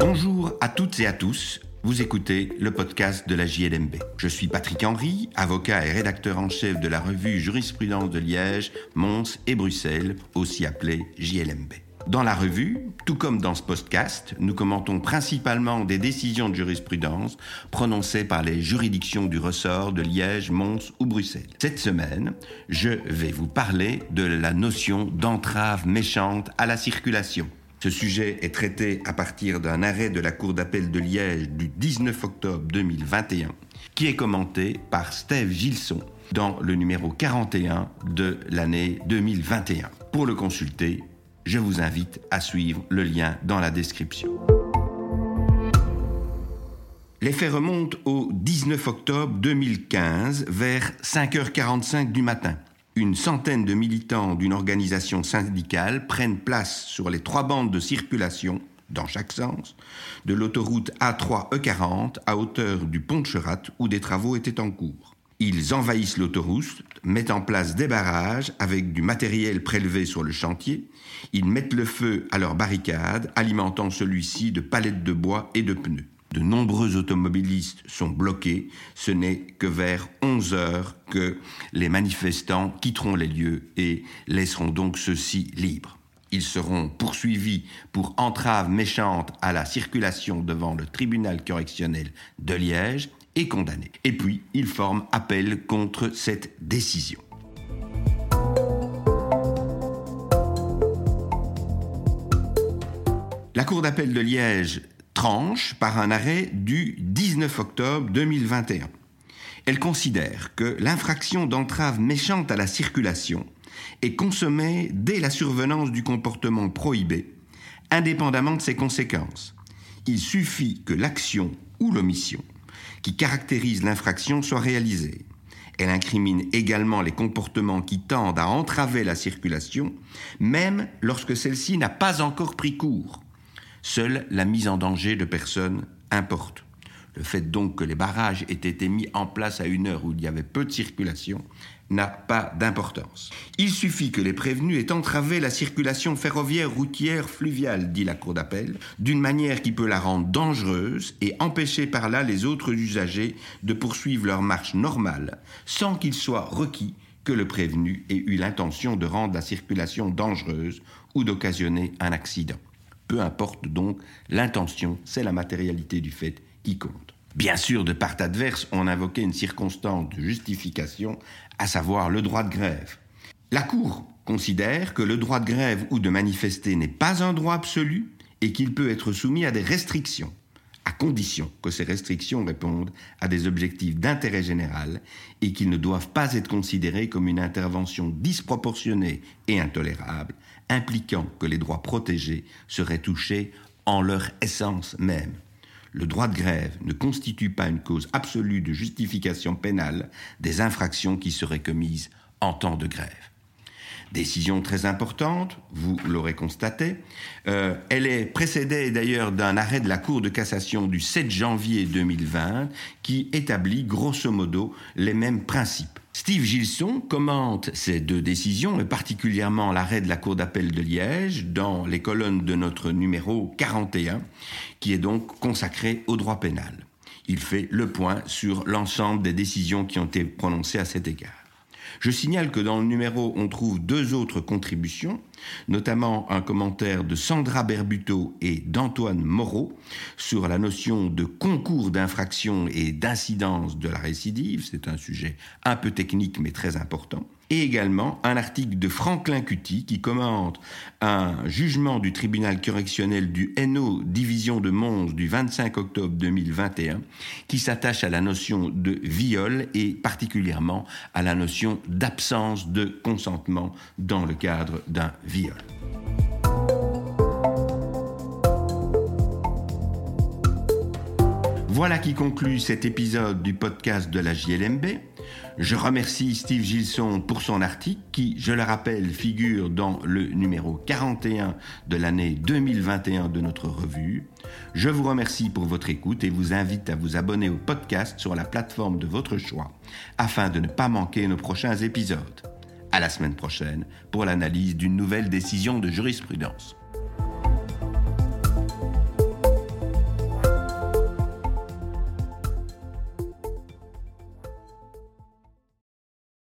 Bonjour à toutes et à tous. Vous écoutez le podcast de la JLMB. Je suis Patrick Henry, avocat et rédacteur en chef de la revue Jurisprudence de Liège, Mons et Bruxelles, aussi appelée JLMB. Dans la revue, tout comme dans ce podcast, nous commentons principalement des décisions de jurisprudence prononcées par les juridictions du ressort de Liège, Mons ou Bruxelles. Cette semaine, je vais vous parler de la notion d'entrave méchante à la circulation. Ce sujet est traité à partir d'un arrêt de la Cour d'appel de Liège du 19 octobre 2021, qui est commenté par Steve Gilson dans le numéro 41 de l'année 2021. Pour le consulter, je vous invite à suivre le lien dans la description. Les faits remontent au 19 octobre 2015 vers 5h45 du matin. Une centaine de militants d'une organisation syndicale prennent place sur les trois bandes de circulation, dans chaque sens, de l'autoroute A3-E40 à hauteur du pont de où des travaux étaient en cours. Ils envahissent l'autoroute, mettent en place des barrages avec du matériel prélevé sur le chantier. Ils mettent le feu à leur barricade, alimentant celui-ci de palettes de bois et de pneus. De nombreux automobilistes sont bloqués. Ce n'est que vers 11 heures que les manifestants quitteront les lieux et laisseront donc ceux-ci libres. Ils seront poursuivis pour entrave méchante à la circulation devant le tribunal correctionnel de Liège et condamné. Et puis, il forme appel contre cette décision. La Cour d'appel de Liège tranche par un arrêt du 19 octobre 2021. Elle considère que l'infraction d'entrave méchante à la circulation est consommée dès la survenance du comportement prohibé, indépendamment de ses conséquences. Il suffit que l'action ou l'omission qui caractérise l'infraction soit réalisée. Elle incrimine également les comportements qui tendent à entraver la circulation, même lorsque celle-ci n'a pas encore pris cours. Seule la mise en danger de personnes importe. Le fait donc que les barrages aient été mis en place à une heure où il y avait peu de circulation n'a pas d'importance. Il suffit que les prévenus aient entravé la circulation ferroviaire, routière, fluviale, dit la Cour d'appel, d'une manière qui peut la rendre dangereuse et empêcher par là les autres usagers de poursuivre leur marche normale, sans qu'il soit requis que le prévenu ait eu l'intention de rendre la circulation dangereuse ou d'occasionner un accident. Peu importe donc l'intention, c'est la matérialité du fait qui compte. Bien sûr, de part adverse, on invoquait une circonstance de justification, à savoir le droit de grève. La Cour considère que le droit de grève ou de manifester n'est pas un droit absolu et qu'il peut être soumis à des restrictions, condition que ces restrictions répondent à des objectifs d'intérêt général et qu'ils ne doivent pas être considérés comme une intervention disproportionnée et intolérable, impliquant que les droits protégés seraient touchés en leur essence même le droit de grève ne constitue pas une cause absolue de justification pénale des infractions qui seraient commises en temps de grève. Décision très importante, vous l'aurez constaté. Euh, elle est précédée d'ailleurs d'un arrêt de la Cour de cassation du 7 janvier 2020 qui établit grosso modo les mêmes principes. Steve Gilson commente ces deux décisions, et particulièrement l'arrêt de la Cour d'appel de Liège, dans les colonnes de notre numéro 41, qui est donc consacré au droit pénal. Il fait le point sur l'ensemble des décisions qui ont été prononcées à cet égard. Je signale que dans le numéro, on trouve deux autres contributions, notamment un commentaire de Sandra Berbuto et d'Antoine Moreau sur la notion de concours d'infraction et d'incidence de la récidive. C'est un sujet un peu technique mais très important et également un article de Franklin Cutty qui commente un jugement du tribunal correctionnel du NO division de Mons du 25 octobre 2021 qui s'attache à la notion de viol et particulièrement à la notion d'absence de consentement dans le cadre d'un viol. Voilà qui conclut cet épisode du podcast de la JLMB. Je remercie Steve Gilson pour son article qui, je le rappelle, figure dans le numéro 41 de l'année 2021 de notre revue. Je vous remercie pour votre écoute et vous invite à vous abonner au podcast sur la plateforme de votre choix afin de ne pas manquer nos prochains épisodes. À la semaine prochaine pour l'analyse d'une nouvelle décision de jurisprudence.